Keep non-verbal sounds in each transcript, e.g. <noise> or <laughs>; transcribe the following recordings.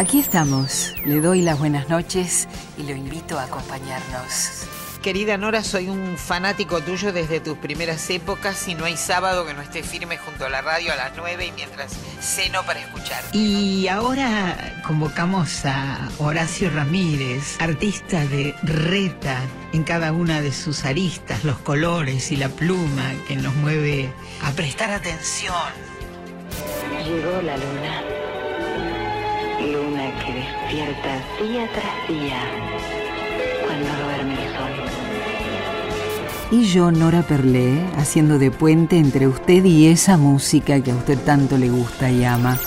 Aquí estamos. Le doy las buenas noches y lo invito a acompañarnos. Querida Nora, soy un fanático tuyo desde tus primeras épocas y no hay sábado que no esté firme junto a la radio a las 9 y mientras ceno para escuchar. Y ahora convocamos a Horacio Ramírez, artista de Reta, en cada una de sus aristas, los colores y la pluma que nos mueve a prestar atención. Llegó la luna. Luna que despierta día tras día cuando duerme el sol. Y yo, Nora Perlé, haciendo de puente entre usted y esa música que a usted tanto le gusta y ama.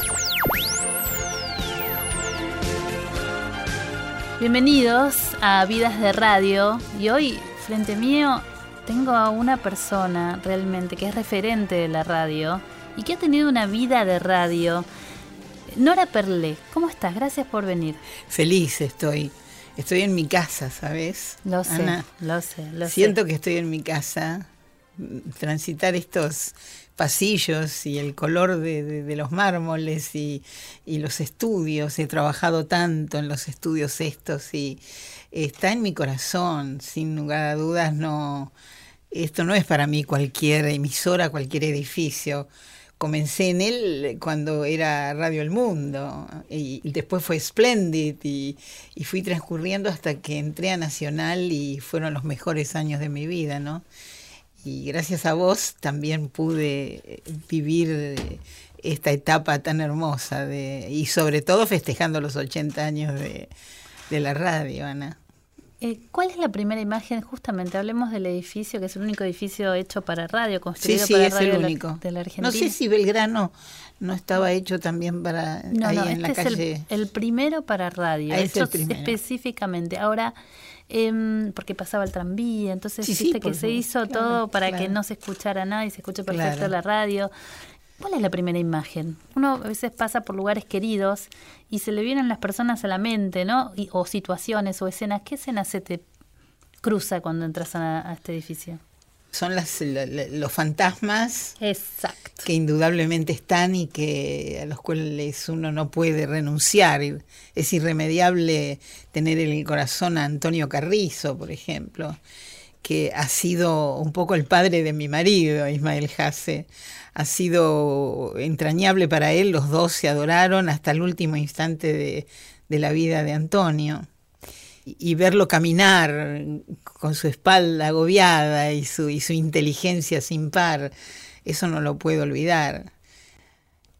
Bienvenidos a Vidas de Radio y hoy frente mío tengo a una persona realmente que es referente de la radio y que ha tenido una vida de radio. Nora Perlé, ¿cómo estás? Gracias por venir. Feliz estoy. Estoy en mi casa, ¿sabes? Lo sé, Ana, lo sé, lo Siento sé. que estoy en mi casa. Transitar estos pasillos y el color de, de- de los mármoles y, y los estudios. He trabajado tanto en los estudios estos y está en mi corazón, sin lugar a dudas. No, esto no es para mí cualquier emisora, cualquier edificio. Comencé en él cuando era Radio El Mundo y, después fue Splendid y, fui transcurriendo hasta que entré a Nacional y fueron los mejores años de mi vida, ¿no? Y gracias a vos también pude eh, vivir eh, esta etapa tan hermosa de, y sobre todo festejando los 80 años de la radio, Ana. Eh, ¿Cuál es la primera imagen? Justamente hablemos del edificio, que es el único edificio hecho para radio, construido Sí, sí, para es radio el de la- único. de la Argentina. No sé si Belgrano no estaba hecho también para No, ahí no, en la este es el- calle. el, primero para radio, Ah, es hecho el primero. específicamente. Ahora, em, porque pasaba el tranvía, entonces Sí, viste que se hizo claro, todo para que no se escuchara nada y se escuche perfecto Claro. la radio. ¿Cuál es la primera imagen? Uno a veces pasa por lugares queridos y se le vienen las personas a la mente, ¿no? Y- o situaciones o escenas. ¿Qué escenas se te cruza cuando entras a, a este edificio? Son las, la- la- los fantasmas Exacto. que indudablemente están y que a los cuales uno no puede renunciar. Es irremediable tener en el corazón a Antonio Carrizo, por ejemplo, que ha sido un poco el padre de mi marido, Ismael Jase. Ha sido entrañable para él, los dos se adoraron hasta el último instante de, de la vida de Antonio. Y, verlo caminar con su espalda agobiada y su, y su inteligencia sin par, eso no lo puedo olvidar.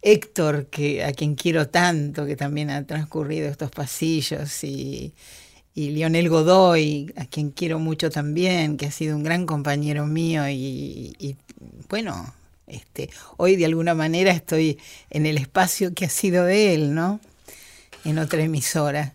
Héctor, que, a quien quiero tanto, que también ha transcurrido estos pasillos, y, y Lionel Godoy, a quien quiero mucho también, que ha sido un gran compañero mío y, bueno, este, hoy de alguna manera estoy en el espacio que ha sido de él, ¿no? En otra emisora.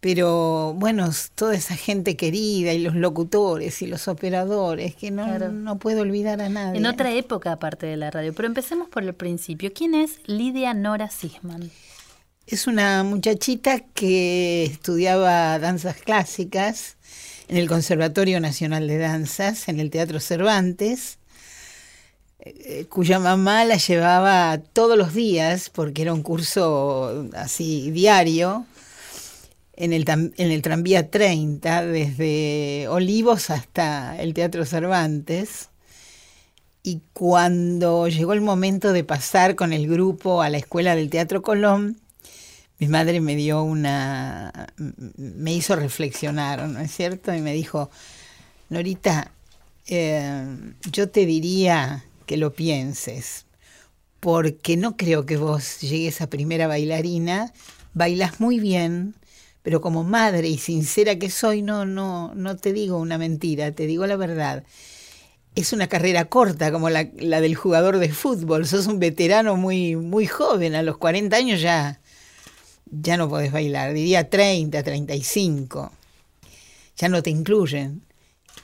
Pero bueno, toda esa gente querida y los locutores y los operadores, que no, Claro. no puedo olvidar a nadie. En otra época aparte de la radio, pero empecemos por el principio. ¿Quién es Lidia Nora Sisman? Es una muchachita que estudiaba danzas clásicas en el Conservatorio Nacional de Danzas, en el Teatro Cervantes, cuya mamá la llevaba todos los días, porque era un curso así diario, en el, en el tranvía 30, desde Olivos hasta el Teatro Cervantes. Y cuando llegó el momento de pasar con el grupo a la escuela del Teatro Colón, mi madre me dio una, me hizo reflexionar, ¿no es cierto? Y me dijo, Norita, eh, yo te diría que lo pienses, porque no creo que vos llegues a primera bailarina, bailas muy bien, pero como madre y sincera que soy, no, no, no te digo una mentira, te digo la verdad. Es una carrera corta como la, del jugador de fútbol, sos un veterano muy, muy joven, a los 40 años ya ya no podés bailar, diría 30, 35, ya no te incluyen.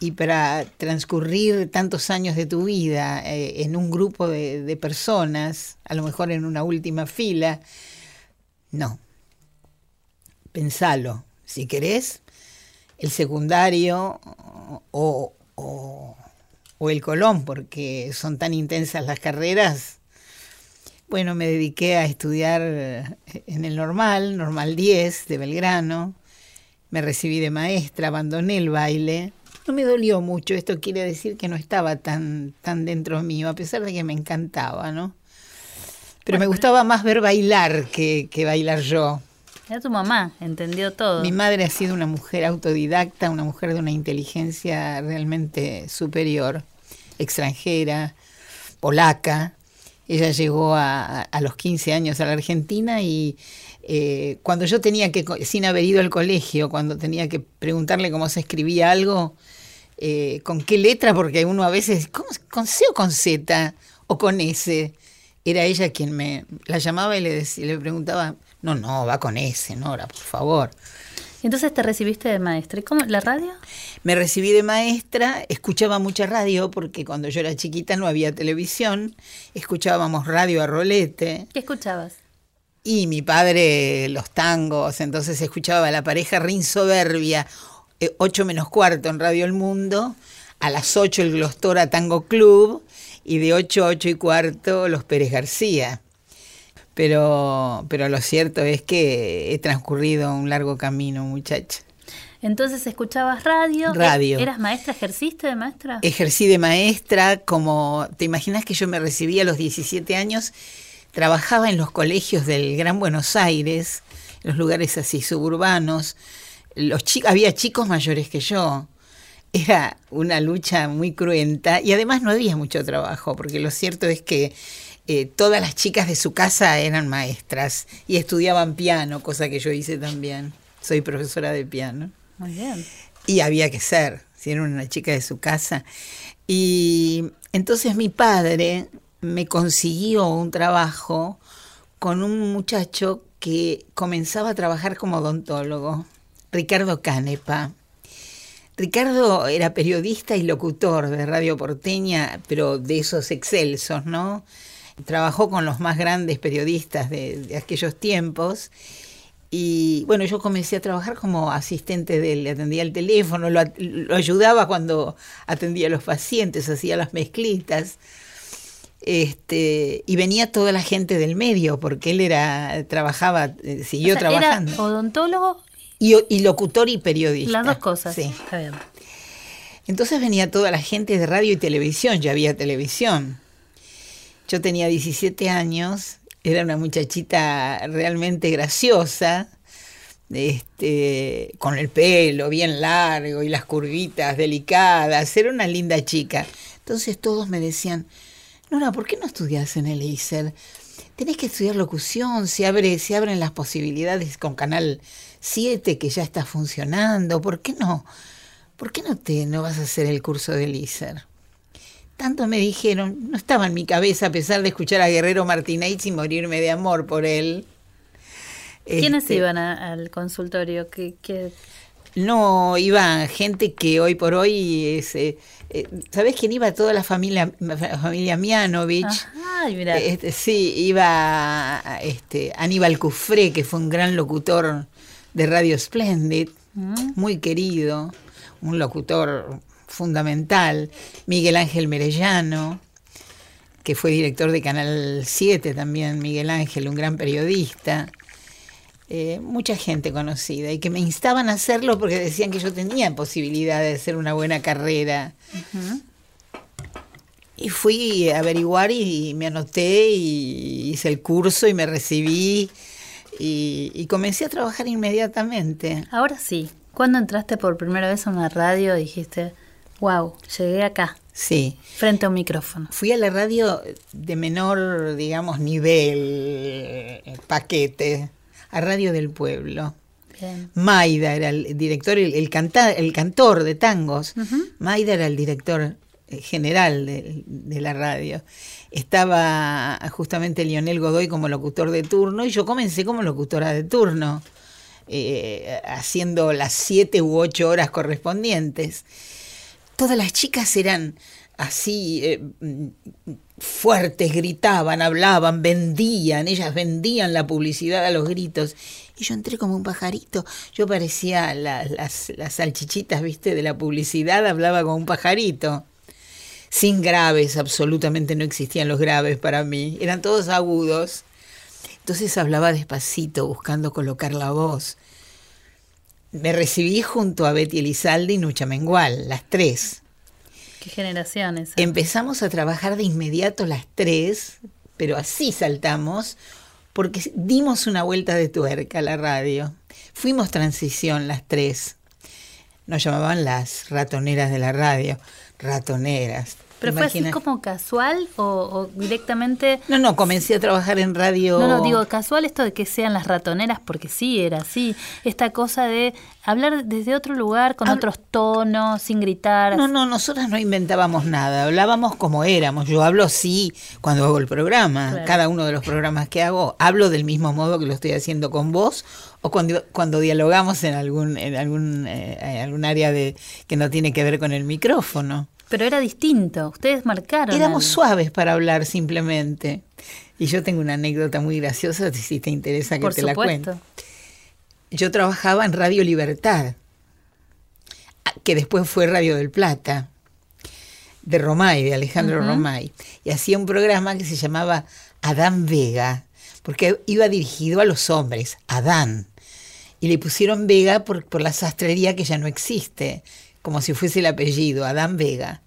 Y para transcurrir tantos años de tu vida eh, en un grupo de, personas, a lo mejor en una última fila, no. Pensalo, si querés, el secundario o, o, o el Colón, porque son tan intensas las carreras. Bueno, me dediqué a estudiar en el normal, normal 10 de Belgrano. Me recibí de maestra, abandoné el baile. No me dolió mucho, esto quiere decir que no estaba tan, tan dentro mío, a pesar de que me encantaba, ¿no? Pero me gustaba más ver bailar que, que bailar yo. Era tu mamá, entendió todo. Mi madre ha sido una mujer autodidacta, una mujer de una inteligencia realmente superior, extranjera, polaca. Ella llegó a, a los 15 años a la Argentina y eh, cuando yo tenía que, sin haber ido al colegio, cuando tenía que preguntarle cómo se escribía algo, eh, con qué letra, porque uno a veces, ¿cómo, ¿con C o con Z? O con S. Era ella quien me la llamaba y le, decía, le preguntaba, no, no, va con S, Nora, por favor. Entonces te recibiste de maestra. ¿Y cómo? ¿La radio? Me recibí de maestra, escuchaba mucha radio porque cuando yo era chiquita no había televisión, escuchábamos radio a rolete. ¿Qué escuchabas? Y mi padre los tangos, entonces escuchaba a la pareja Rin Soberbia, 8 eh, menos cuarto en Radio El Mundo, a las 8 el Glostora Tango Club y de 8 a 8 y cuarto los Pérez García. Pero, pero lo cierto es que he transcurrido un largo camino, muchacha. Entonces escuchabas radio. Radio. ¿Eras maestra? ¿Ejerciste de maestra? Ejercí de maestra, como te imaginas que yo me recibí a los 17 años, trabajaba en los colegios del Gran Buenos Aires, en los lugares así suburbanos. Los chicos, había chicos mayores que yo. Era una lucha muy cruenta y además no había mucho trabajo, porque lo cierto es que eh, todas las chicas de su casa eran maestras y estudiaban piano, cosa que yo hice también. Soy profesora de piano. Muy bien. Y había que ser, si era una chica de su casa. Y entonces mi padre me consiguió un trabajo con un muchacho que comenzaba a trabajar como odontólogo, Ricardo Canepa. Ricardo era periodista y locutor de Radio Porteña, pero de esos excelsos, ¿no? Trabajó con los más grandes periodistas de, de aquellos tiempos. Y bueno, yo comencé a trabajar como asistente de él, le atendía el teléfono, lo, lo, ayudaba cuando atendía a los pacientes, hacía las mezclitas. Este, y venía toda la gente del medio, porque él era, trabajaba, eh, siguió O sea, trabajando. Era odontólogo Y, y locutor y periodista. Las dos cosas. Sí. Está bien. Entonces venía toda la gente de radio y televisión, ya había televisión. Yo tenía 17 años, era una muchachita realmente graciosa, este, con el pelo bien largo y las curvitas delicadas, era una linda chica. Entonces todos me decían, Nora, ¿por qué no estudias en el ISER? Tenés que estudiar locución, se, abre, se abren las posibilidades con Canal 7 que ya está funcionando, ¿por qué no? ¿Por qué no te no vas a hacer el curso del ISER? Tanto me dijeron, no estaba en mi cabeza a pesar de escuchar a Guerrero Martínez y morirme de amor por él. ¿Quiénes Este, iban a- al consultorio? ¿Qué, qué- No, iba gente que hoy por hoy es... eh, eh, ¿Sabés quién iba? Toda la familia, la familia Mianovich. Ay, mira. Este, sí, iba este, Aníbal Cufré, que fue un gran locutor de Radio Splendid, Mm. muy querido, un locutor fundamental. Miguel Ángel Merellano, que fue director de Canal 7 también, Miguel Ángel, un gran periodista. Eh, mucha gente conocida y que me instaban a hacerlo porque decían que yo tenía posibilidad de hacer una buena carrera. Y fui a averiguar y me anoté y hice el curso y me recibí y, y comencé a trabajar inmediatamente. Ahora sí. ¿Cuándo entraste por primera vez a una radio y dijiste, wow, llegué acá, Sí, frente a un micrófono? fui a la radio de menor, digamos, nivel, eh, paquete, a Radio del Pueblo. Bien. Maida era el director, el, el, canta- el cantor de tangos. Ujú. Maida era el director eh, general de, de la radio. Estaba justamente Lionel Godoy como locutor de turno y yo comencé como locutora de turno, eh, haciendo las siete u ocho horas correspondientes. Todas las chicas eran así eh, fuertes, gritaban, hablaban, vendían, ellas vendían la publicidad a los gritos. Y yo entré como un pajarito. Yo parecía la- las, las salchichitas, viste, de la publicidad, hablaba como un pajarito. Sin graves, absolutamente no existían los graves para mí. Eran todos agudos. Entonces hablaba despacito, buscando colocar la voz. Me recibí junto a Betty Elizalde y Nucha Mengual, las tres. Qué generaciones. Empezamos a trabajar de inmediato las tres, pero así saltamos, porque dimos una vuelta de tuerca a la radio. Fuimos transición las tres. Nos llamaban las ratoneras de la radio. Ratoneras. ¿Pero ¿Te fue así como casual o, o directamente... No, no, comencé a trabajar en radio. No, no, digo casual esto de que sean las ratoneras, porque sí, era así. Esta cosa de hablar desde otro lugar, con otros tonos, sin gritar. No, no, nosotras no inventábamos nada, hablábamos como éramos. Yo hablo así cuando hago el programa, Claro. cada uno de los programas que hago, hablo del mismo modo que lo estoy haciendo con vos o cuando, cuando dialogamos en algún, en algún, eh, algún área de, que no tiene que ver con el micrófono. Pero era distinto. Ustedes marcaron. Éramos algo. suaves para hablar simplemente. Y yo tengo una anécdota muy graciosa, si te interesa que Por te la cuente. Yo trabajaba en Radio Libertad, que después fue Radio del Plata, de Romay, de Alejandro. Romay. Y hacía un programa que se llamaba Adán Vega, porque iba dirigido a los hombres, Adán. Y le pusieron Vega por, por la sastrería que ya no existe, como si fuese el apellido, Adán Vega.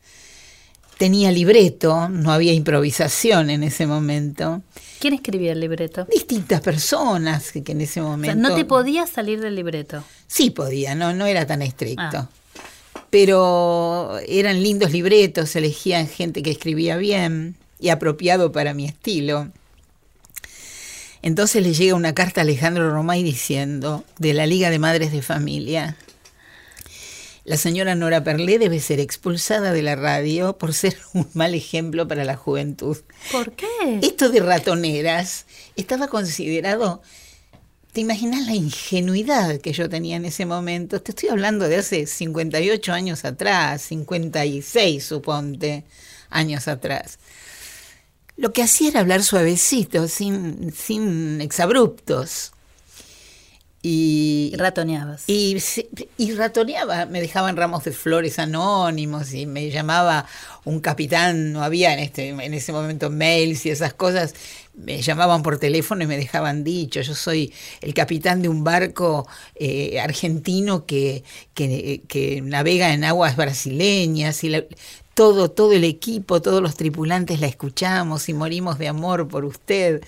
Tenía libreto, no había improvisación en ese momento. ¿Quién escribía el libreto? Distintas personas que, que en ese O sea, momento... no te podías salir del libreto. Sí podía, no, no era tan estricto. Ah. Pero eran lindos libretos, elegían gente que escribía bien y apropiado para mi estilo. Entonces le llega una carta a Alejandro Romay diciendo, de la Liga de Madres de Familia, la señora Nora Perlé debe ser expulsada de la radio por ser <laughs> un mal ejemplo para la juventud. ¿Por qué? Esto de ratoneras estaba considerado. ¿Te imaginas la ingenuidad que yo tenía en ese momento? Te estoy hablando de hace 58 años atrás, 56, suponte, años atrás. Lo que hacía era hablar suavecito, sin, sin exabruptos. Y, ratoneabas. y ratoneaba, me dejaban ramos de flores anónimos y me llamaba un capitán, no había en, este, en ese momento mails y esas cosas, me llamaban por teléfono y me dejaban dicho, yo soy el capitán de un barco eh, argentino que, que, que navega en aguas brasileñas y la- todo, todo el equipo, todos los tripulantes la escuchamos y morimos de amor por usted.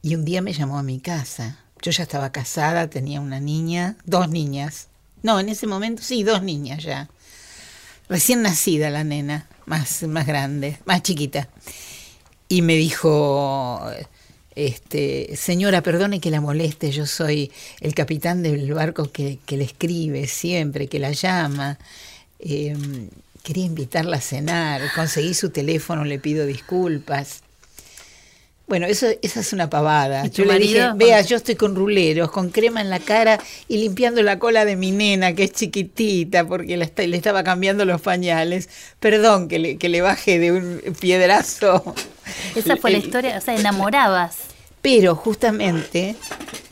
Y un día me llamó a mi casa. Yo ya estaba casada, tenía una niña, dos niñas. No, en ese momento sí, dos niñas ya. Recién nacida la nena, más, más grande, más chiquita. Y me dijo, este, señora, perdone que la moleste, yo soy el capitán del barco que, que le escribe siempre, que la llama. Eh, quería invitarla a cenar, conseguí su teléfono, le pido disculpas. Bueno, eso, esa es una pavada. ¿Y tu Yo le dije, marido? vea, yo estoy con ruleros, con crema en la cara y limpiando la cola de mi nena, que es chiquitita, porque la está- le estaba cambiando los pañales. Perdón que le, que le baje de un piedrazo. Esa fue la historia, o sea, enamorabas. Pero justamente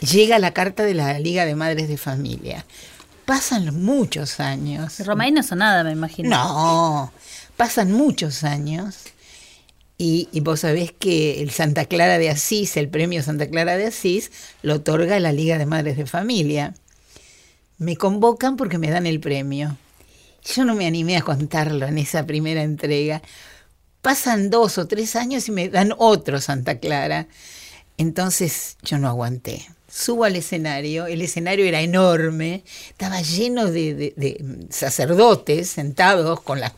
llega la carta de la Liga de Madres de Familia. Pasan muchos años. Romay no son nada, me imagino. No, pasan muchos años y, vos sabés que el Santa Clara de Asís, el premio Santa Clara de Asís, lo otorga la Liga de Madres de Familia. Me convocan porque me dan el premio. Yo no me animé a contarlo en esa primera entrega. Pasan dos o tres años y me dan otro Santa Clara. Entonces yo no aguanté. Subo al escenario, el escenario era enorme, estaba lleno de, de- de sacerdotes sentados con la,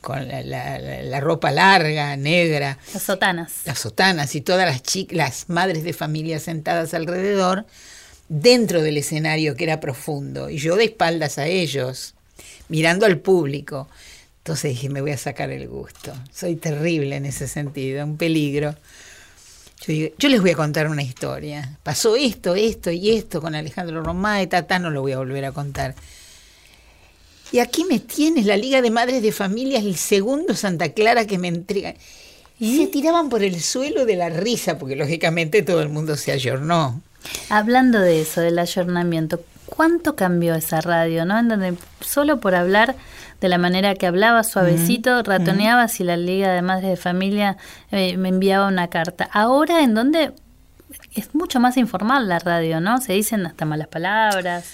con la, la- la- ropa larga, negra, Las sotanas. las sotanas y todas las chicas, las madres de familia sentadas alrededor, dentro del escenario que era profundo, y yo de espaldas a ellos, mirando al público. Entonces dije, me voy a sacar el gusto. Soy terrible en ese sentido, un peligro. Yo, digo, yo les voy a contar una historia. Pasó esto, esto y esto con Alejandro Romá y Tata, no lo voy a volver a contar. Y aquí me tienes, la Liga de Madres de Familias, el segundo Santa Clara que me entrega. Y se tiraban por el suelo de la risa, porque lógicamente todo el mundo se ayornó. Hablando de eso, del ayornamiento, ¿cuánto cambió esa radio, no? En donde solo por hablar de la manera que hablaba suavecito, ratoneaba si la Liga de Madres de Familia eh, me enviaba una carta. Ahora en donde es mucho más informal la radio, ¿no? Se dicen hasta malas palabras.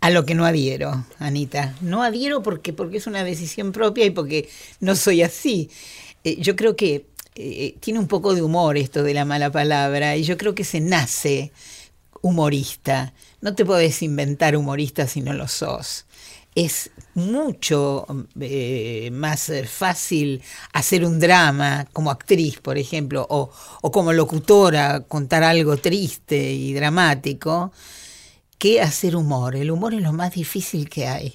A lo que no adhiero, Anita. No adhiero porque, porque es una decisión propia y porque no soy así. Eh, yo creo que eh, tiene un poco de humor esto de la mala palabra y yo creo que se nace humorista. No te puedes inventar humorista si no lo sos. Es mucho eh, más fácil hacer un drama como actriz, por ejemplo, o, o como locutora, contar algo triste y dramático, que hacer humor. El humor es lo más difícil que hay,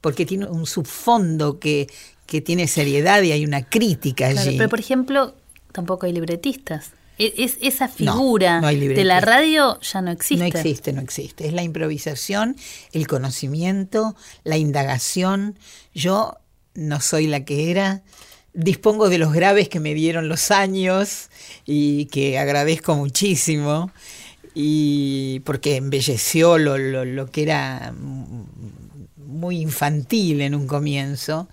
porque tiene un subfondo que, que tiene seriedad y hay una crítica Claro, allí. pero por ejemplo, tampoco hay libretistas. E- Es, esa figura no de la radio ya no existe. No existe, no existe. Es la improvisación, el conocimiento, la indagación. Yo no soy la que era. Dispongo de los graves que me dieron los años y que agradezco muchísimo. Y porque embelleció lo, lo- lo que era muy infantil en un comienzo.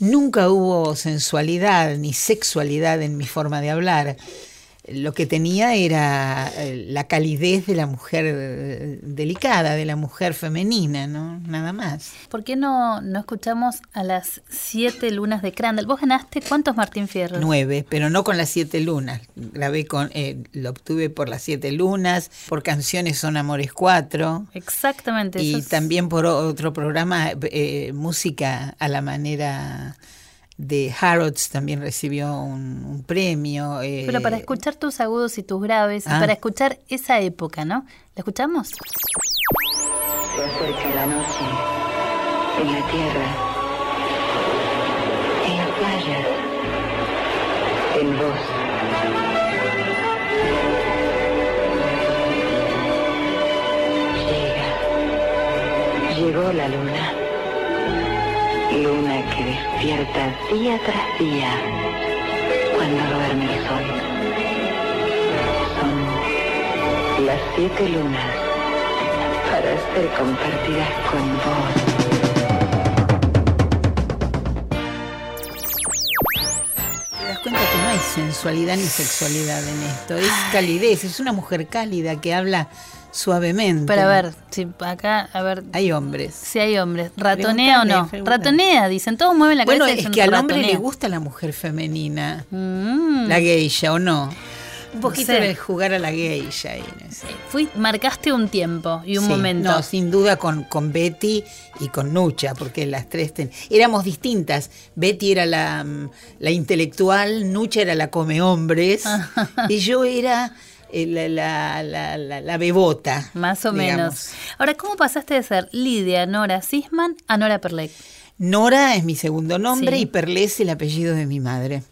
Nunca hubo sensualidad ni sexualidad en mi forma de hablar. Lo que tenía era eh, la calidez de la mujer eh, delicada, de la mujer femenina, ¿no? Nada más. ¿Por qué no, no escuchamos a las siete lunas de Crandall? ¿Vos ganaste cuántos Martín Fierro? Nueve, pero no con las siete lunas. Grabé con, eh, lo obtuve por las siete lunas, por canciones Son Amores Cuatro. Exactamente. Y es- también por otro programa, eh, música a la manera de Harrods, también recibió un, un premio. eh, Pero para escuchar tus agudos y tus graves, y Ah. para escuchar esa época, ¿no? ¿La escuchamos? Se acerca la noche en la tierra, en las playas, en vos. Llega, llegó la luna, despierta día tras día cuando duerme el sol. Son las siete lunas para ser compartidas con vos. Te das cuenta que no hay sensualidad ni sexualidad en esto, es calidez, es una mujer cálida que habla suavemente. Para ver, si acá, a ver, Hay hombres. si hay hombres. ¿Ratonea o no? Ratonea, dicen. Todos mueven la cabeza Bueno, y es que al hombre le gusta la mujer femenina, Mm. la geisha, ¿o no? Un poquito sé. de jugar a la geisha. ahí, no sé. Fui, marcaste un tiempo y un Sí, momento. No, sin duda con, con Betty y con Nucha, porque las tres ten- éramos distintas. Betty era la, mm, la intelectual, Nucha era la come hombres <laughs> y yo era la, la, la, la- la bebota. Más o digamos. menos. Ahora, ¿cómo pasaste de ser Lidia Nora Sisman a Nora Perlec? Nora es mi segundo nombre Sí. y Perlé es el apellido de mi madre.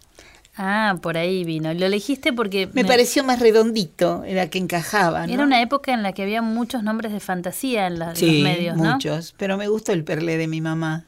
Ah, por ahí vino. Lo elegiste porque Me, pareció más redondito, era que encajaba. ¿no? era una época en la que había muchos nombres de fantasía en, la- en Sí, los medios, ¿no? muchos, pero me gustó el Perlé de mi mamá.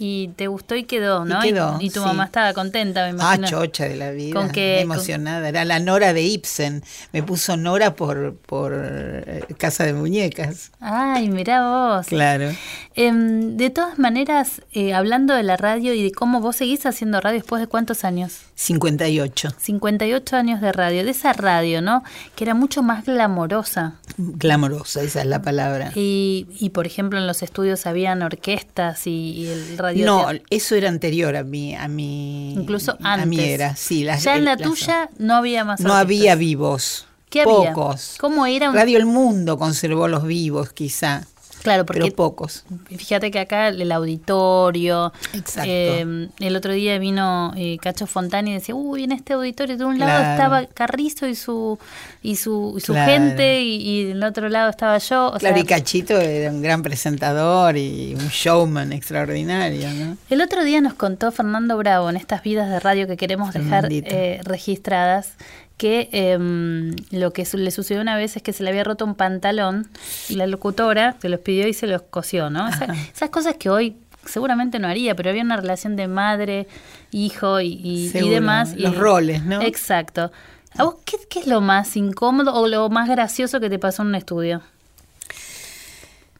Y te gustó y quedó, Y ¿no? quedó, y tu sí. mamá estaba contenta, me Ah, imagino. chocha de la vida. ¿Con qué- emocionada. Era la Nora de Ibsen. Me puso Nora por, por eh, Casa de Muñecas. Ay, mirá vos. Claro. Em, de todas maneras, eh, hablando de la radio y de cómo vos seguís haciendo radio después de cuántos años? 58. 58 años de radio, de esa radio, ¿no? Que era mucho más glamorosa. Glamorosa, esa es la palabra. Y, y, por ejemplo, en los estudios habían orquestas y, y el radio. No, eso era anterior a mi, a mi, incluso a antes. mi era. Sí, las, ya en la tuya no había más No había vivos. ¿Qué había? Pocos. ¿Cómo era un- Radio El Mundo conservó los vivos, quizá. Claro, porque pero pocos. Fíjate que acá el auditorio. Exacto. eh, el otro día vino eh, Cacho Fontana y decía, uy, en este auditorio de un lado estaba Carrizo y su y su, y su Claro. gente y, y del otro lado estaba yo. O Claro, sea, y Cachito era un gran presentador y un showman extraordinario, ¿no? El otro día nos contó Fernando Bravo en estas vidas de radio que queremos dejar eh, registradas que em, lo que su- le sucedió una vez es que se le había roto un pantalón y la locutora se los pidió y se los cosió, ¿no? Esa- esas cosas que hoy seguramente no haría, pero había una relación de madre, hijo y, y- y demás. y- los roles, ¿no? Exacto. ¿A vos qué, qué es lo más incómodo o lo más gracioso que te pasó en un estudio?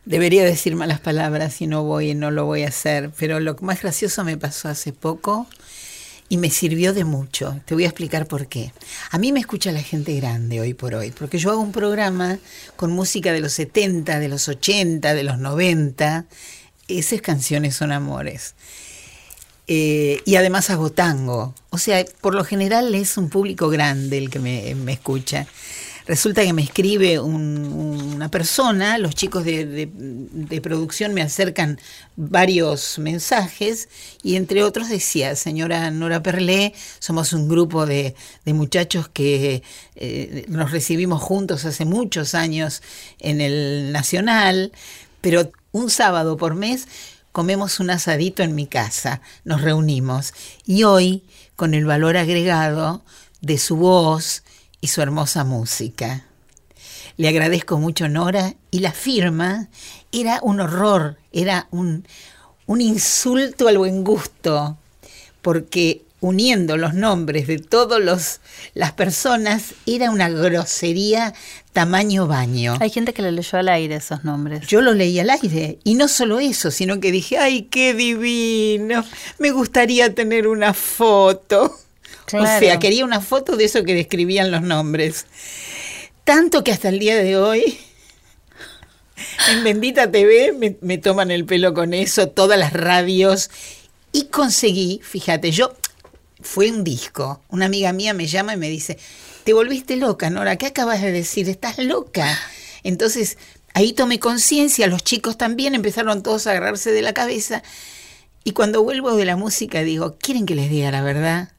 Debería decir malas palabras y no voy, no lo voy a hacer, pero lo más gracioso me pasó hace poco y me sirvió de mucho. Te voy a explicar por qué. A mí me escucha la gente grande hoy por hoy, porque yo hago un programa con música de los 70, de los 80, de los 90. Esas canciones son amores. Eh, y además hago tango. O sea, por lo general es un público grande el que me, me escucha. Resulta que me escribe un- una persona, los chicos de, producción me acercan varios mensajes y entre otros decía, señora Nora Perlé, somos un grupo de, de muchachos que eh, nos recibimos juntos hace muchos años en el Nacional, pero un sábado por mes comemos un asadito en mi casa, nos reunimos. Y hoy con el valor agregado de su voz y su hermosa música. Le agradezco mucho Nora y la firma era un horror, era un, un insulto al buen gusto, porque uniendo los nombres de todas las personas era una grosería tamaño baño. Hay gente que le leyó al aire esos nombres. Yo lo leí al aire y no solo eso, sino que dije, ay, qué divino, me gustaría tener una foto. O sea, quería una foto de eso que describían los nombres. Tanto que hasta el día de hoy, <laughs> en Bendita TV me, me toman el pelo con eso, todas las radios. Y conseguí, fíjate, yo, fue un disco. Una amiga mía me llama y me dice, te volviste loca, Nora, ¿qué acabas de decir? Estás loca. Entonces, ahí tomé conciencia, los chicos también empezaron todos a agarrarse de la cabeza. Y cuando vuelvo de la música digo, ¿quieren que les diga la verdad?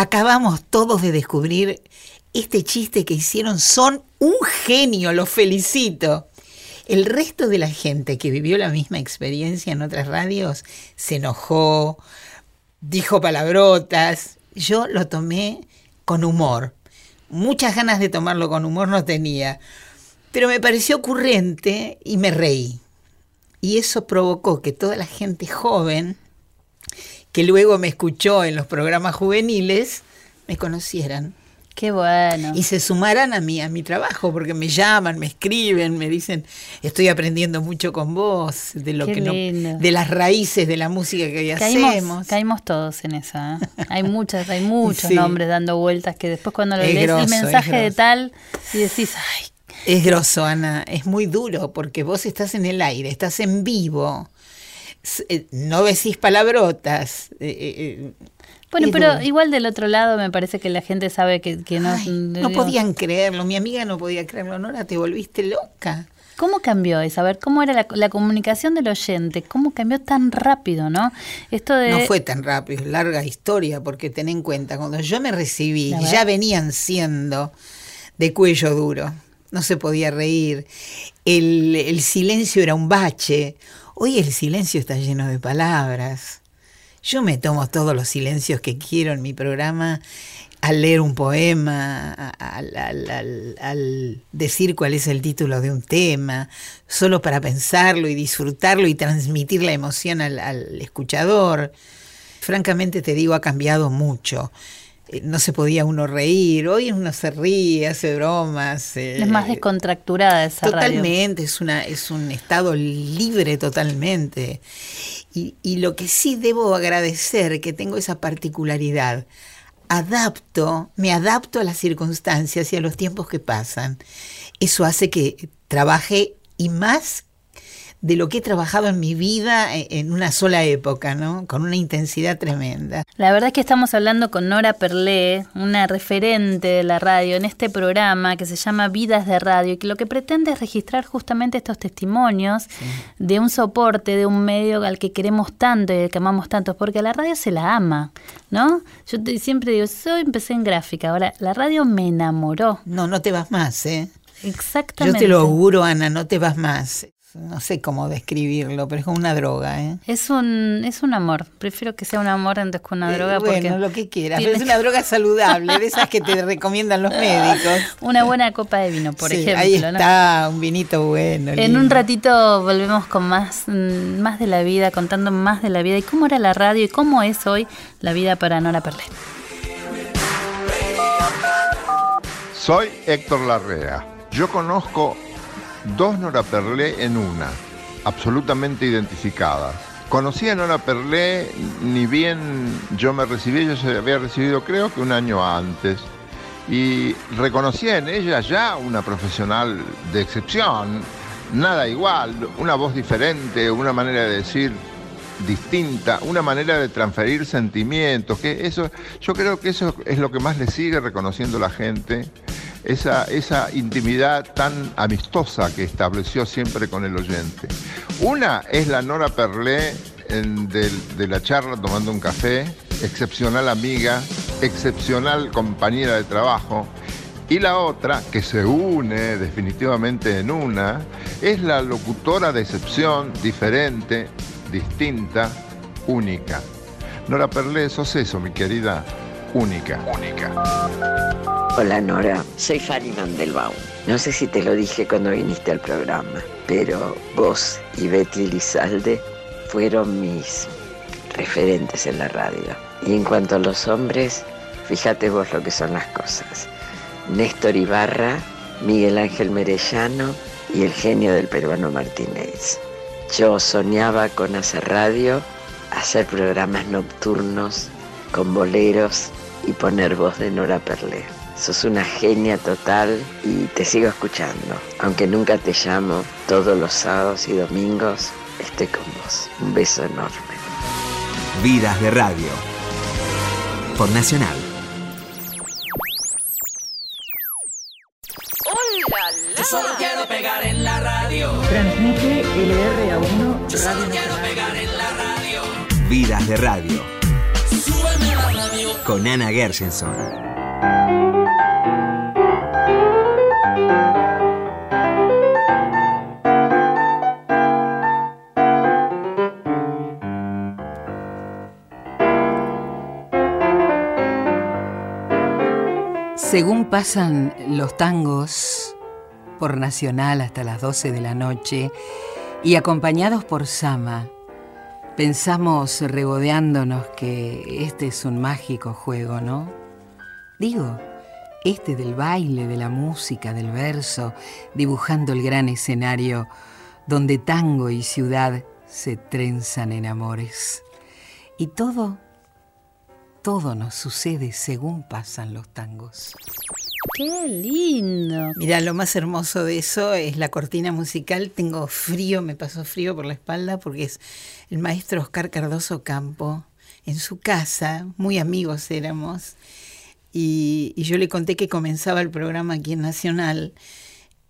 Acabamos todos de descubrir este chiste que hicieron. Son un genio, los felicito. El resto de la gente que vivió la misma experiencia en otras radios se enojó, dijo palabrotas. Yo lo tomé con humor. Muchas ganas de tomarlo con humor no tenía, pero me pareció ocurrente y me reí. Y eso provocó que toda la gente joven que luego me escuchó en los programas juveniles me conocieran Qué bueno. y se sumaran a mi, a mi trabajo, porque me llaman, me escriben, me dicen, estoy aprendiendo mucho con vos, de lo Qué que no, de las raíces de la música que Caímos, hacemos. caímos todos en esa. ¿eh? Hay muchas, hay muchos Sí. nombres dando vueltas que después cuando lo Es lees grosso, el mensaje de tal y decís, ay, Es grosso, Ana, es muy duro, porque vos estás en el aire, estás en vivo, no decís palabrotas. eh, eh, bueno, pero duro. igual del otro lado me parece que la gente sabe que, que no... Ay, no podían creerlo, mi amiga no podía creerlo, Nora, te volviste loca. ¿Cómo cambió eso? A ver, ¿cómo era la, la comunicación del oyente? ¿Cómo cambió tan rápido, no? Esto de... No fue tan rápido, es larga historia, porque ten en cuenta, cuando yo me recibí, ya venían siendo de cuello duro, no se podía reír, el, el silencio era un bache, hoy el silencio está lleno de palabras. Yo me tomo todos los silencios que quiero en mi programa al leer un poema, al, decir cuál es el título de un tema, solo para pensarlo y disfrutarlo y transmitir la emoción al escuchador. Francamente te digo, ha cambiado mucho. Eh, No se podía uno reír, hoy uno se ríe, hace bromas. eh, Es más descontracturada esa radio. Totalmente, es, una, es un estado libre totalmente. Y, y lo que sí debo agradecer, que tengo esa particularidad, adapto, me adapto a las circunstancias y a los tiempos que pasan. Eso hace que trabaje y más de lo que he trabajado en mi vida e, en una sola época, ¿no? Con una intensidad tremenda. La verdad es que estamos hablando con Nora Perlé, una referente de la radio, en este programa que se llama Vidas de Radio, y que lo que pretende es registrar justamente estos testimonios de un soporte, de un medio al que queremos tanto y al que amamos tanto, porque a la radio se la ama, ¿no? Yo siempre digo, yo empecé en gráfica, ahora la radio me enamoró. No, no te vas más, ¿eh? Exactamente. Yo te lo auguro, Ana, no te vas más no sé cómo describirlo, pero es como una droga. ¿eh? Es un es un amor. Prefiero que sea un amor antes que una eh, droga. bueno, lo que quieras. Pero es una droga saludable, de esas que te recomiendan los médicos. <laughs> Una buena copa de vino, por ejemplo. Ahí está, un vinito bueno. En un ratito volvemos con más, mm, más de la vida, contando más de la vida y cómo era la radio y cómo es hoy la vida para Nora Perlet. Soy Héctor Larrea. Yo conozco dos Nora Perlé en una, absolutamente identificadas. Conocí a Nora Perlé, ni bien yo me recibí, yo se había recibido creo que un año antes, y reconocía en ella ya una profesional de excepción, nada igual, una voz diferente, una manera de decir distinta, una manera de transferir sentimientos, que eso, yo creo que eso es lo que más le sigue reconociendo la gente esa, esa intimidad tan amistosa que estableció siempre con el oyente. Una es la Nora Perlé de, la charla tomando un café, excepcional amiga, excepcional compañera de trabajo. Y la otra, que se une definitivamente en una, es la locutora de excepción, diferente, distinta, única. Nora Perlé, sos eso, mi querida, única. Única. Hola Nora, soy Fanny Mandelbaum. No sé si te lo dije cuando viniste al programa, pero vos y Betty Lizalde fueron mis referentes en la radio. Y en cuanto a los hombres, fíjate vos lo que son las cosas. Néstor Ibarra, Miguel Ángel Merellano y el genio del peruano Martínez. Yo soñaba con hacer radio, hacer programas nocturnos con boleros y poner voz de Nora Perlé. Sos una genia total y te sigo escuchando. Aunque nunca te llamo, todos los sábados y domingos estoy con vos. Un beso enorme. Vidas de Radio. Por Nacional. Yo solo quiero pegar en la radio. Transmite LRA1 Yo solo quiero pegar en la radio. Vidas de Radio. Con Ana Gershenson. Según pasan los tangos por Nacional hasta las 12 de la noche y acompañados por Sama, pensamos regodeándonos que este es un mágico juego, ¿no? Digo, este del baile, de la música, del verso, dibujando el gran escenario donde tango y ciudad se trenzan en amores. Y todo todo nos sucede según pasan los tangos. ¡Qué lindo! Mira, lo más hermoso de eso es la cortina musical. Tengo frío, me pasó frío por la espalda porque es el maestro Oscar Cardoso Campo en su casa, muy amigos éramos. Y, yo le conté que comenzaba el programa aquí en Nacional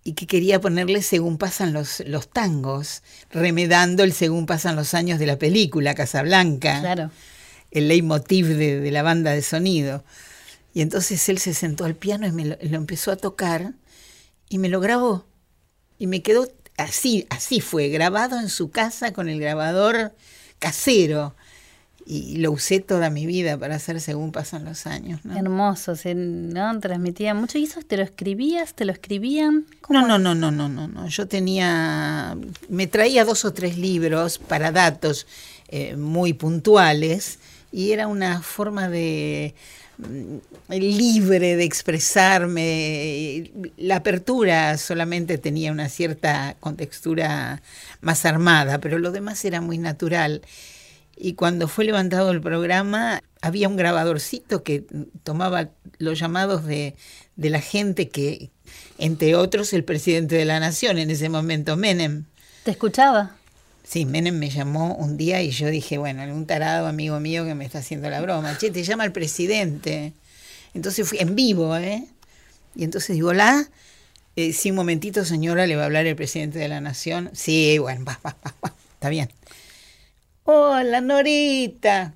y que quería ponerle según pasan los, los tangos, remedando el según pasan los años de la película Casablanca. Claro el leitmotiv de, la banda de sonido. Y entonces él se sentó al piano y me lo, empezó a tocar y me lo grabó. Y me quedó así, así fue, grabado en su casa con el grabador casero. Y lo usé toda mi vida para hacer según pasan los años. Hermoso, se ¿no? transmitía mucho. ¿Y eso te lo escribías? ¿Te lo escribían? No, no, no, no, no, no, no. Yo tenía, me traía dos o tres libros para datos eh, muy puntuales y era una forma de libre de expresarme. La apertura solamente tenía una cierta contextura más armada, pero lo demás era muy natural. Y cuando fue levantado el programa, había un grabadorcito que tomaba los llamados de, de la gente que, entre otros, el presidente de la nación en ese momento, Menem. ¿Te escuchaba? Sí, Menem me llamó un día y yo dije, bueno, algún tarado amigo mío que me está haciendo la broma. Che, te llama el presidente. Entonces fui en vivo, ¿eh? Y entonces digo, hola, eh, sí, un momentito, señora, le va a hablar el presidente de la nación. Sí, bueno, va, va, va, va, está bien. Hola, Norita.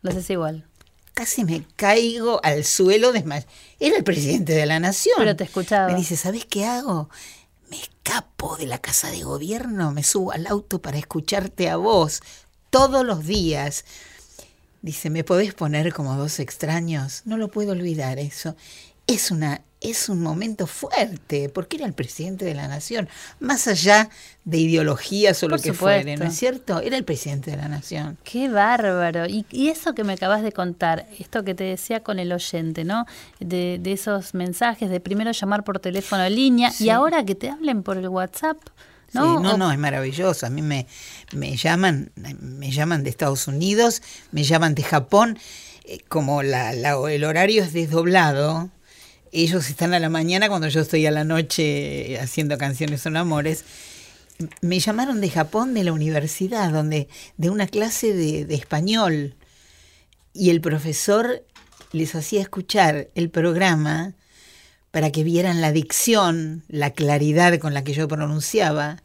Lo haces igual. Casi me caigo al suelo desmayado. Era el presidente de la nación. Pero te escuchaba. Me dice, ¿sabes qué hago? Me escapo de la casa de gobierno, me subo al auto para escucharte a vos todos los días. Dice, ¿me podés poner como dos extraños? No lo puedo olvidar eso. Es una es un momento fuerte, porque era el presidente de la nación, más allá de ideologías o lo que fuere, ¿no es cierto? Era el presidente de la nación. Qué bárbaro. Y, eso que me acabas de contar, esto que te decía con el oyente, ¿no? De, esos mensajes, de primero llamar por teléfono en línea y ahora que te hablen por el WhatsApp. ¿No? no, no, es maravilloso. A mí me, me llaman, me llaman de Estados Unidos, me llaman de Japón, eh, como la, el horario es desdoblado, ellos están a la mañana cuando yo estoy a la noche haciendo canciones son amores. Me llamaron de Japón de la universidad, donde de una clase de, español y el profesor les hacía escuchar el programa para que vieran la dicción, la claridad con la que yo pronunciaba.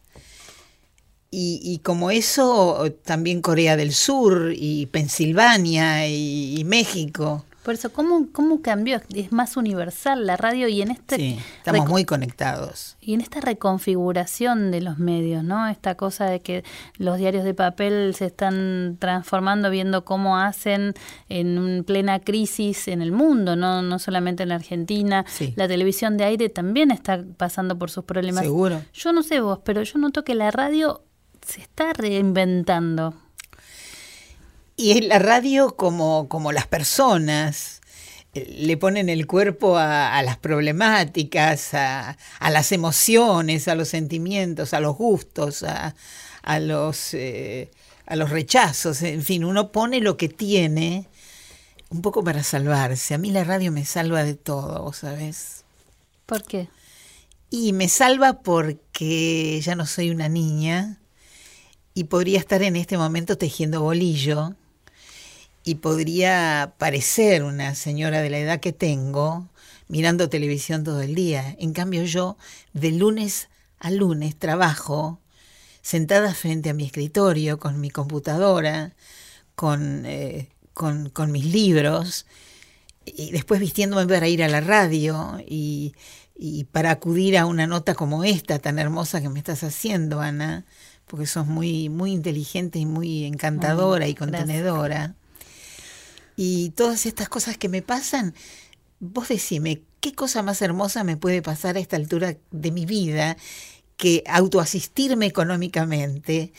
Y, como eso, también Corea del Sur y Pensilvania y México. Por eso, ¿cómo, ¿cómo cambió? Es más universal la radio y en este... Sí, estamos muy conectados. Y en esta reconfiguración de los medios, ¿no? Esta cosa de que los diarios de papel se están transformando, viendo cómo hacen en plena crisis en el mundo, no, no solamente en la Argentina. La televisión de aire también está pasando por sus problemas. Seguro. Yo no sé vos, pero yo noto que la radio se está reinventando. Y la radio como, como las personas eh, le ponen el cuerpo a, las problemáticas, a, las emociones, a los sentimientos, a los gustos, a, los, eh, a los rechazos. En fin, uno pone lo que tiene un poco para salvarse. A mí la radio me salva de todo, ¿sabes? ¿Por qué? Y me salva porque ya no soy una niña y podría estar en este momento tejiendo bolillo y podría parecer una señora de la edad que tengo mirando televisión todo el día. En cambio yo de lunes a lunes trabajo sentada frente a mi escritorio con mi computadora, con, eh, con, con mis libros y después vistiéndome para ir a la radio y, y, para acudir a una nota como esta tan hermosa que me estás haciendo, Ana, porque sos muy, muy inteligente y muy encantadora y contenedora. Y todas estas cosas que me pasan, vos decime, ¿qué cosa más hermosa me puede pasar a esta altura de mi vida que autoasistirme económicamente,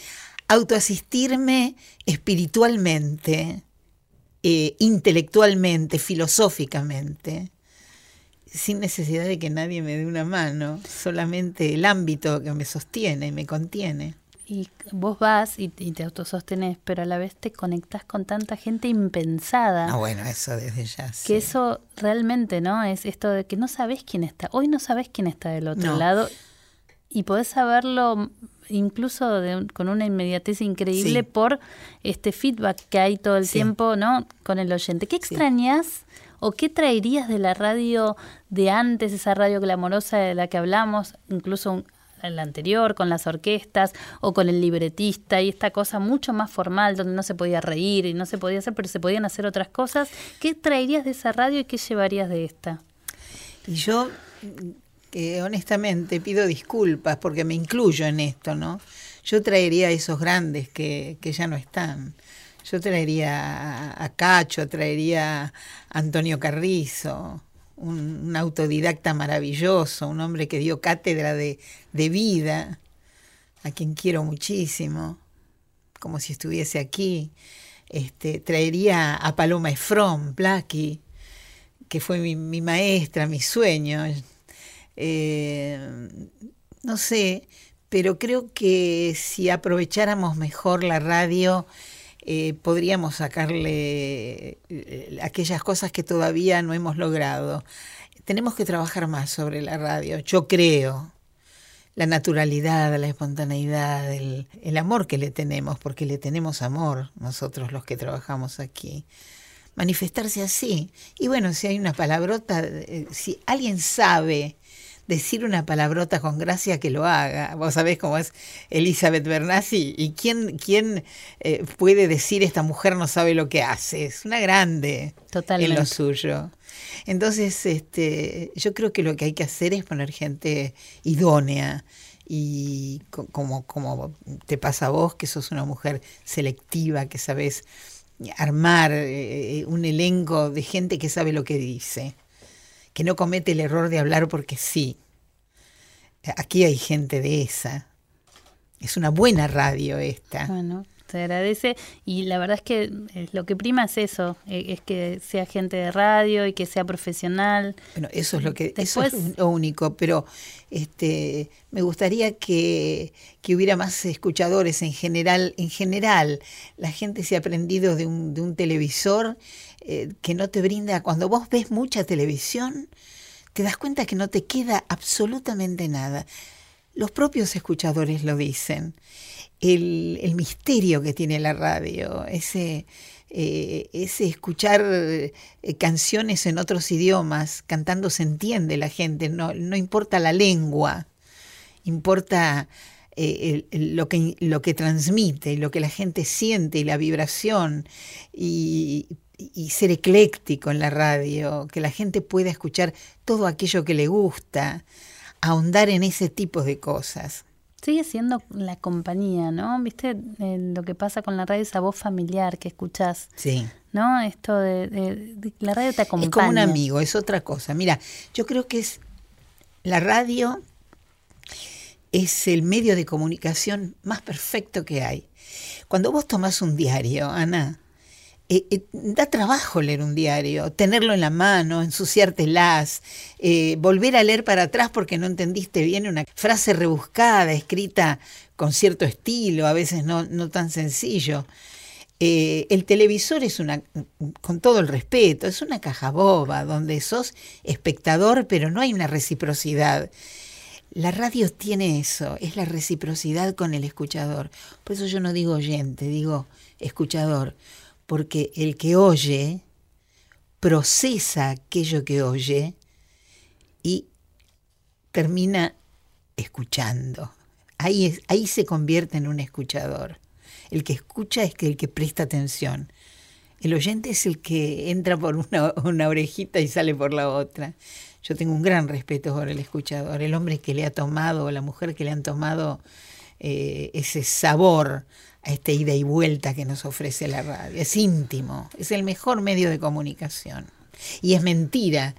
autoasistirme espiritualmente, eh, intelectualmente, filosóficamente? sin necesidad de que nadie me dé una mano, solamente el ámbito que me sostiene y me contiene y vos vas y, te autosostenés, pero a la vez te conectás con tanta gente impensada. Ah, bueno, eso desde ya. Que eso realmente, ¿no? Es esto de que no sabes quién está. Hoy no sabes quién está del otro lado y podés saberlo incluso con una inmediatez increíble por este feedback que hay todo el tiempo, ¿no? Con el oyente. ¿Qué extrañas o qué traerías de la radio de antes, esa radio glamorosa de la que hablamos, incluso el anterior, con las orquestas o con el libretista y esta cosa mucho más formal donde no se podía reír y no se podía hacer, pero se podían hacer otras cosas. ¿Qué traerías de esa radio y qué llevarías de esta? Y yo, que honestamente, pido disculpas porque me incluyo en esto, ¿no? Yo traería a esos grandes que, que ya no están. Yo traería a Cacho, traería a Antonio Carrizo, un, autodidacta maravilloso, un hombre que dio cátedra de, vida, a quien quiero muchísimo, como si estuviese aquí. Este, traería a Paloma Efron, Blackie, que fue mi, maestra, mi sueño. Eh, no sé, pero creo que si aprovecháramos mejor la radio, eh, podríamos sacarle eh, aquellas cosas que todavía no hemos logrado. Tenemos que trabajar más sobre la radio, yo creo. la naturalidad, la espontaneidad, el, el amor que le tenemos, porque le tenemos amor nosotros los que trabajamos aquí manifestarse así. Y bueno, si hay una palabrota, eh, si alguien sabe decir una palabrota con gracia que lo haga. Vos sabés cómo es Elizabeth Bernassi y quién, quién eh, puede decir esta mujer no sabe lo que hace. Es una grande Totalmente. en lo suyo. Entonces, este, yo creo que lo que hay que hacer es poner gente idónea y como, como te pasa a vos, que sos una mujer selectiva, que sabes armar eh, un elenco de gente que sabe lo que dice, que no comete el error de hablar porque sí. Aquí hay gente de esa. Es una buena radio esta. Bueno, te agradece y la verdad es que eh, lo que prima es eso, eh, es que sea gente de radio y que sea profesional. Bueno, eso es lo que eso es lo único, pero este me gustaría que, que, hubiera más escuchadores en general, en general, la gente se ha aprendido de un, de un televisor eh, que no te brinda, cuando vos ves mucha televisión, te das cuenta que no te queda absolutamente nada. Los propios escuchadores lo dicen el, el misterio que tiene la radio, ese, eh, ese escuchar eh, canciones en otros idiomas, cantando se entiende la gente, no, no importa la lengua, importa lo, que, lo que transmite, lo que la gente siente y la vibración y, y ser ecléctico en la radio, que la gente pueda escuchar todo aquello que le gusta, ahondar en ese tipo de cosas sigue siendo la compañía, ¿no? ¿Viste eh, lo que pasa con la radio, esa voz familiar que escuchás? Sí. ¿No? Esto de, de, de, la radio te acompaña. Es como un amigo, es otra cosa. Mira, yo creo que es la radio es el medio de comunicación más perfecto que hay. Cuando vos tomás un diario, Ana, eh, eh, da trabajo leer un diario, tenerlo en la mano, ensuciártelas, eh, volver a leer para atrás porque no entendiste bien una frase rebuscada, escrita con cierto estilo, a veces no, no tan sencillo. Eh, el televisor es una, con todo el respeto, es una caja boba donde sos espectador, pero no hay una reciprocidad. La radio tiene eso, es la reciprocidad con el escuchador. Por eso yo no digo oyente, digo escuchador porque el que oye procesa aquello que oye y termina escuchando. Ahí, ahí se convierte en un escuchador. El que escucha es el que presta atención. El oyente es el que entra por una, una, orejita y sale por la otra. Yo tengo un gran respeto por el escuchador, el hombre que le ha tomado o la mujer que le han tomado eh, ese sabor a esta ida y vuelta que nos ofrece la radio. Es íntimo, es el mejor medio de comunicación. Y es mentira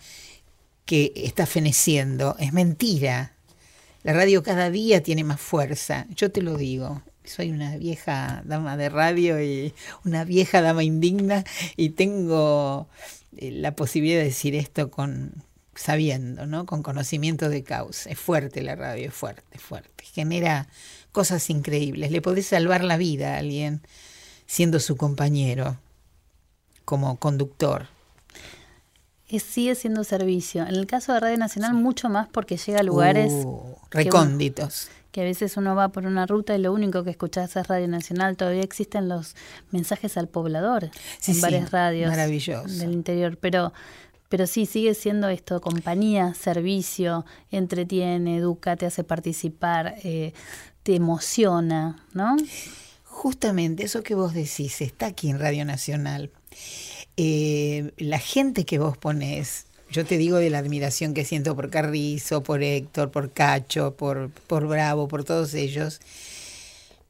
que está feneciendo, es mentira. La radio cada día tiene más fuerza, yo te lo digo. Soy una vieja dama de radio y una vieja dama indigna y tengo eh, la posibilidad de decir esto con sabiendo, ¿no? Con conocimiento de causa. Es fuerte la radio, es fuerte, fuerte. Genera cosas increíbles. Le podés salvar la vida a alguien siendo su compañero como conductor. Es, sigue siendo servicio. En el caso de Radio Nacional, mucho más porque llega a lugares uh, recónditos. Que, que, a veces uno va por una ruta y lo único que escuchás es Radio Nacional. Todavía existen los mensajes al poblador sí, en sí, varias radios del interior. Pero pero sí, sigue siendo esto, compañía, servicio, entretiene, educa, te hace participar, eh, te emociona, ¿no? Justamente eso que vos decís está aquí en Radio Nacional. Eh, la gente que vos ponés, yo te digo de la admiración que siento por Carrizo, por Héctor, por Cacho, por, por Bravo, por todos ellos,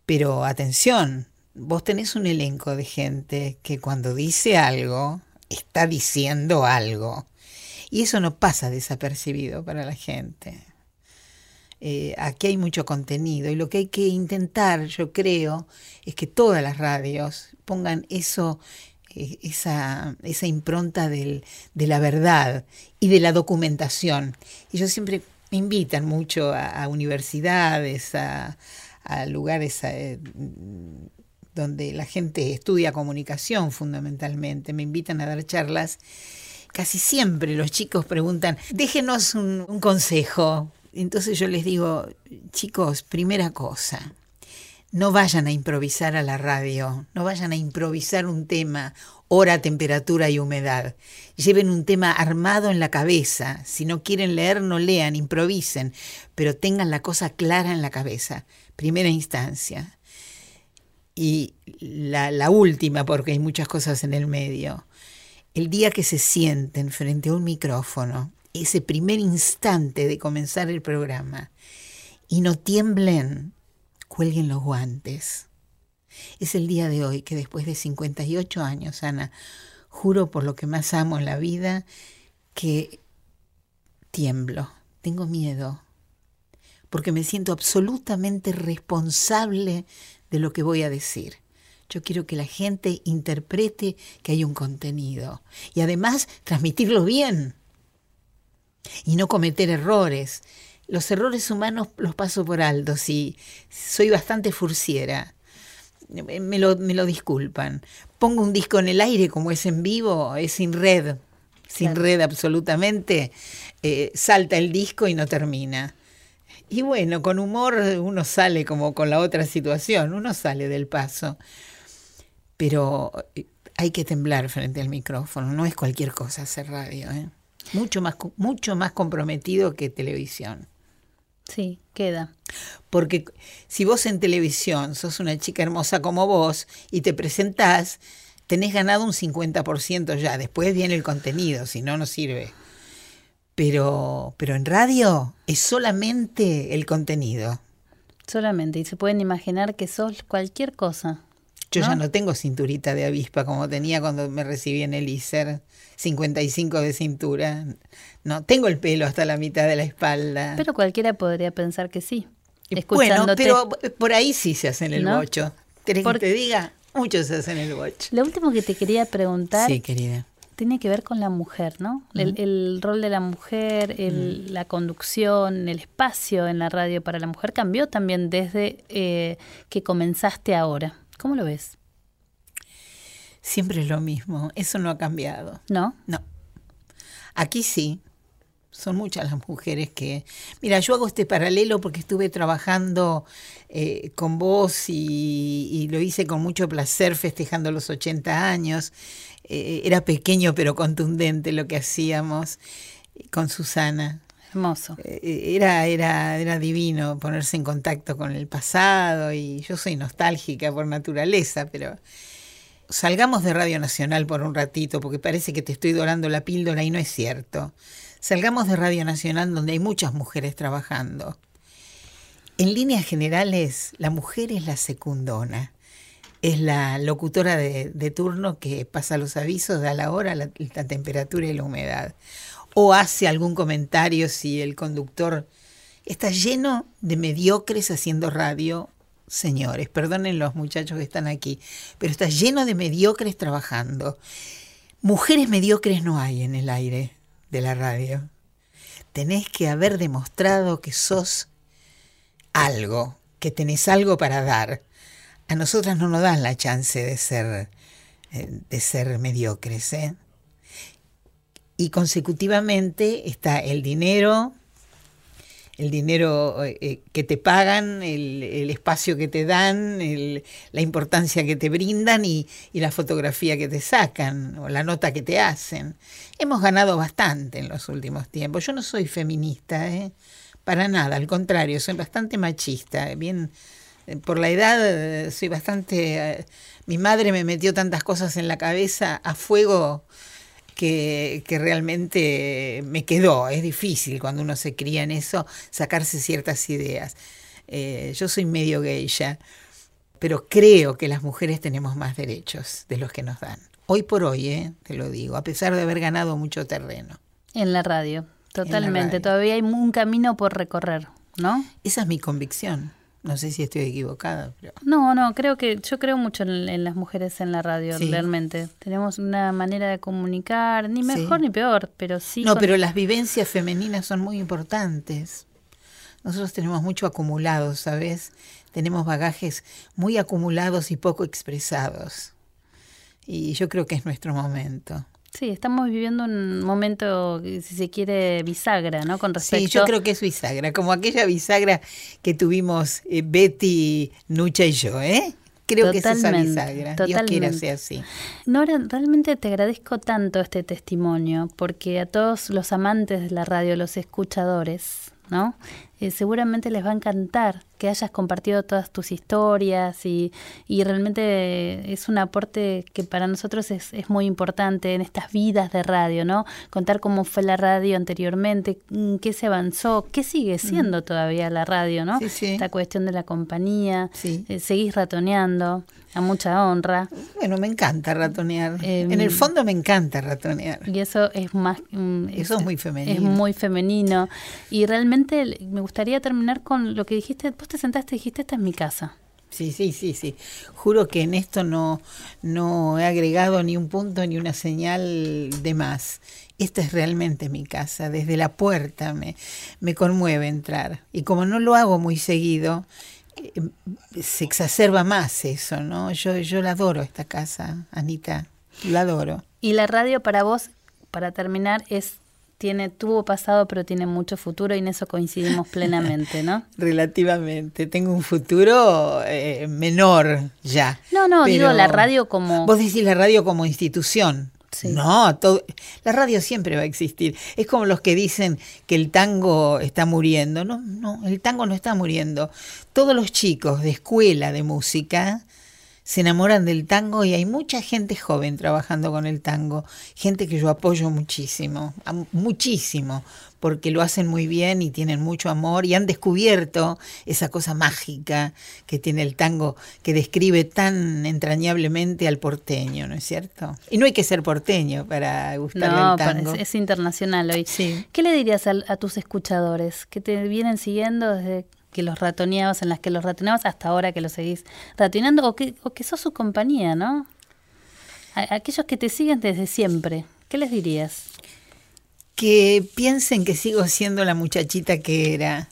pero atención, vos tenés un elenco de gente que cuando dice algo, está diciendo algo. Y eso no pasa desapercibido para la gente. Eh, aquí hay mucho contenido y lo que hay que intentar, yo creo, es que todas las radios pongan eso, eh, esa, esa impronta de la verdad y de la documentación. Y yo siempre me invitan mucho a, universidades, a, lugares eh, donde la gente estudia comunicación fundamentalmente, me invitan a dar charlas. Casi siempre los chicos preguntan, déjenos un consejo, Entonces yo les digo, chicos, primera cosa, no vayan a improvisar a la radio, no vayan a improvisar un tema, hora, temperatura y humedad. Lleven un tema armado en la cabeza. Si no quieren leer, no lean, improvisen, pero tengan la cosa clara en la cabeza. Primera instancia. Y la, última, porque hay muchas cosas en el medio. El día que se sienten frente a un micrófono, ese primer instante de comenzar el programa, y no tiemblen, cuelguen los guantes. Es el día de hoy que después de 58 años, Ana, juro por lo que más amo en la vida, que tiemblo, tengo miedo, porque me siento absolutamente responsable de lo que voy a decir. Yo quiero que la gente interprete que hay un contenido y además transmitirlo bien y no cometer errores. Los errores humanos los paso por alto, sí. Soy bastante furciera. Me lo, me lo disculpan. Pongo un disco en el aire como es en vivo, es sin red, sin red absolutamente. Eh, salta el disco y no termina. Y bueno, con humor uno sale como con la otra situación, uno sale del paso. Pero eh, hay que temblar frente al micrófono, no es cualquier cosa hacer radio, ¿eh? Mucho, más, mucho más comprometido que televisión. Sí, queda. Porque si vos en televisión sos una chica hermosa como vos y te presentás, tenés ganado un 50% ya, después viene el contenido, si no, no sirve. Pero, pero en radio es solamente el contenido. Solamente, y se pueden imaginar que sos cualquier cosa. Yo ¿no? ya no tengo cinturita de avispa como tenía cuando me recibí en el ISER, 55 de cintura. No, tengo el pelo hasta la mitad de la espalda. Pero cualquiera podría pensar que sí. bueno, Escuchándote. pero por ahí sí se hacen el ¿No? bocho. ¿Querés que te diga? Muchos se hacen el bocho. Lo último que te quería preguntar Sí, querida. tiene que ver con la mujer, ¿no? El, el rol de la mujer, el- la conducción, el espacio en la radio para la mujer cambió también desde eh, que comenzaste ahora. ¿Cómo lo ves? Siempre es lo mismo. Eso no ha cambiado. ¿No? No. Aquí sí. Son muchas las mujeres que... Mira, yo hago este paralelo porque estuve trabajando eh, con vos y, y lo hice con mucho placer festejando los 80 años. Eh, era pequeño pero contundente lo que hacíamos con Susana. Hermoso. Eh, Era, era, era divino ponerse en contacto con el pasado y yo soy nostálgica por naturaleza, pero salgamos de Radio Nacional por un ratito porque parece que te estoy dorando la píldora y no es cierto. Salgamos de Radio Nacional donde hay muchas mujeres trabajando. En líneas generales, la mujer es la secundona. Es la locutora de, turno que pasa los avisos, da la hora, la temperatura y la humedad. O hace algún comentario si el conductor está lleno de mediocres haciendo radio. Señores, perdonen los muchachos que están aquí, pero está lleno de mediocres trabajando. Mujeres mediocres no hay en el aire de la radio. Tenés que haber demostrado que sos algo, que tenés algo para dar. A nosotras no nos dan la chance de ser, eh, de ser mediocres. ¿eh? Y consecutivamente está el dinero, el dinero eh, eh, que te pagan, el, espacio que te dan, la importancia que te brindan y, y la fotografía que te sacan o la nota que te hacen. Hemos ganado bastante en los últimos tiempos. Yo no soy feminista, ¿eh? para nada, al contrario, soy bastante machista. Bien, eh, por la edad soy bastante... mi madre me metió tantas cosas en la cabeza a fuego que, que realmente me quedó. Es difícil cuando uno se cría en eso sacarse ciertas ideas. Eh, yo soy medio ya, pero creo que las mujeres tenemos más derechos de los que nos dan. Hoy por hoy, eh, te lo digo, a pesar de haber ganado mucho terreno. En la radio, totalmente. radio. Todavía hay un camino por recorrer, ¿no? Esa es mi convicción. No sé si estoy equivocada, pero No, no, creo que yo creo mucho en, en las mujeres en la radio, Sí. realmente. Tenemos una manera de comunicar, ni mejor Sí. ni peor, pero sí. no, con- pero las vivencias femeninas son muy importantes. Nosotros tenemos mucho acumulado, ¿sabes? Tenemos bagajes muy acumulados y poco expresados. Y yo creo que es nuestro momento. Sí, estamos viviendo un momento, si se quiere, bisagra, ¿no? Con respecto... Sí, yo creo que es bisagra, como aquella bisagra que tuvimos eh, Betty, Nucha y yo, ¿eh? Creo que es esa bisagra. Dios quiera sea así. Nora, realmente te agradezco tanto este testimonio, porque a todos los amantes de la radio, los escuchadores, ¿no? Eh, seguramente les va a encantar que hayas compartido todas tus historias y, y realmente es un aporte que para nosotros es, es, muy importante en estas vidas de radio, ¿no? Contar cómo fue la radio anteriormente, mm, qué se avanzó, qué sigue siendo todavía la radio, ¿no? Esta cuestión de la compañía, eh, seguís ratoneando a mucha honra. Bueno, me encanta ratonear. en el fondo me encanta ratonear. Y eso es más... Mm, eso es, muy femenino. Es muy femenino. Y realmente me gustaría terminar con lo que dijiste. Vos te sentaste y dijiste, esta es mi casa. Sí, sí, sí, sí. Juro que en esto no, no he agregado ni un punto ni una señal de más. Esta es realmente mi casa. Desde la puerta me, me conmueve entrar. Y como no lo hago muy seguido, Em, se exacerba más eso, ¿no? Yo, yo la adoro esta casa, Anita, la adoro. Y la radio para vos, para terminar, es tiene tuvo pasado pero tiene mucho futuro y en eso coincidimos <laughs> plenamente, ¿no? Relativamente, tengo un futuro eh, menor ya. No, no, digo la radio como Vos decís la radio como institución. No, todo, la radio siempre va a existir. Es como los que dicen que el tango está muriendo. No, no, el tango no está muriendo. Todos los chicos de escuela de música se enamoran del tango y hay mucha gente joven trabajando con el tango, gente que yo apoyo muchísimo, muchísimo, porque lo hacen muy bien y tienen mucho amor y han descubierto esa cosa mágica que tiene el tango que describe tan entrañablemente al porteño, ¿no es cierto? Y no hay que ser porteño para gustarle el tango. Es, es internacional hoy. ¿Qué le dirías a, a tus escuchadores que te vienen siguiendo desde que los ratoneabas, en las que los ratoneabas hasta ahora que los seguís ratoneando, o que, o que sos su compañía, ¿no? Aquellos que te siguen desde siempre, ¿qué les dirías? Que piensen que sigo siendo la muchachita que era,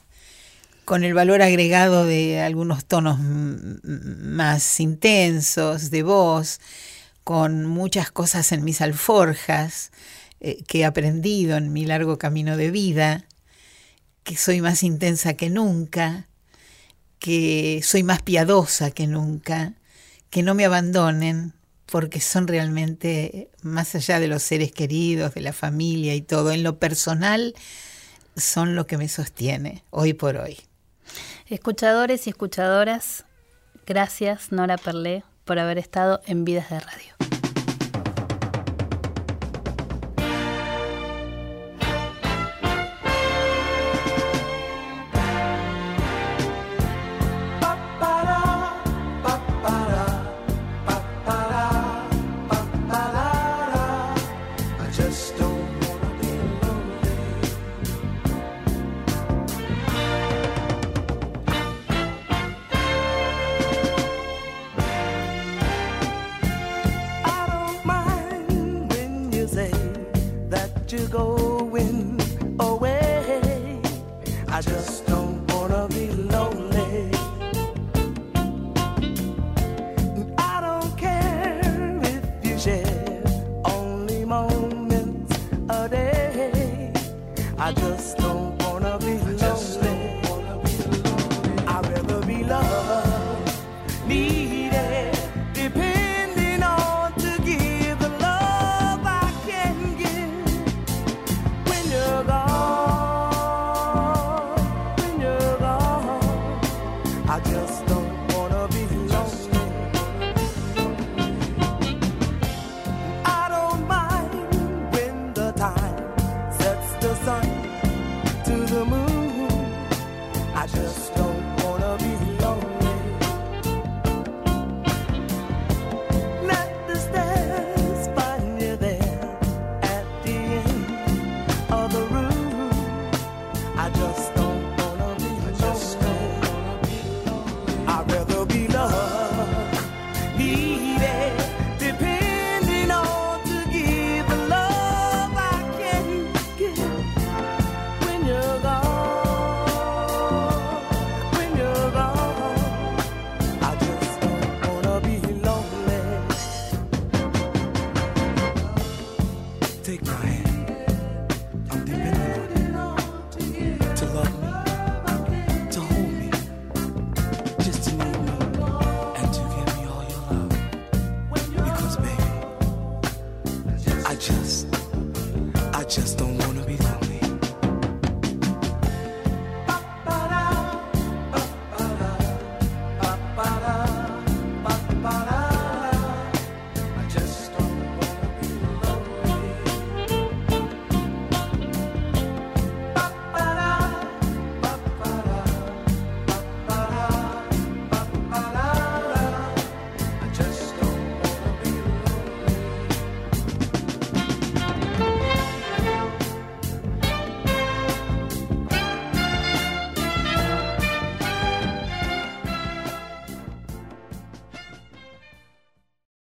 con el valor agregado de algunos tonos más intensos de voz, con muchas cosas en mis alforjas eh, que he aprendido en mi largo camino de vida que soy más intensa que nunca, que soy más piadosa que nunca, que no me abandonen, porque son realmente, más allá de los seres queridos, de la familia y todo, en lo personal, son lo que me sostiene hoy por hoy. Escuchadores y escuchadoras, gracias Nora Perlé por haber estado en Vidas de Radio.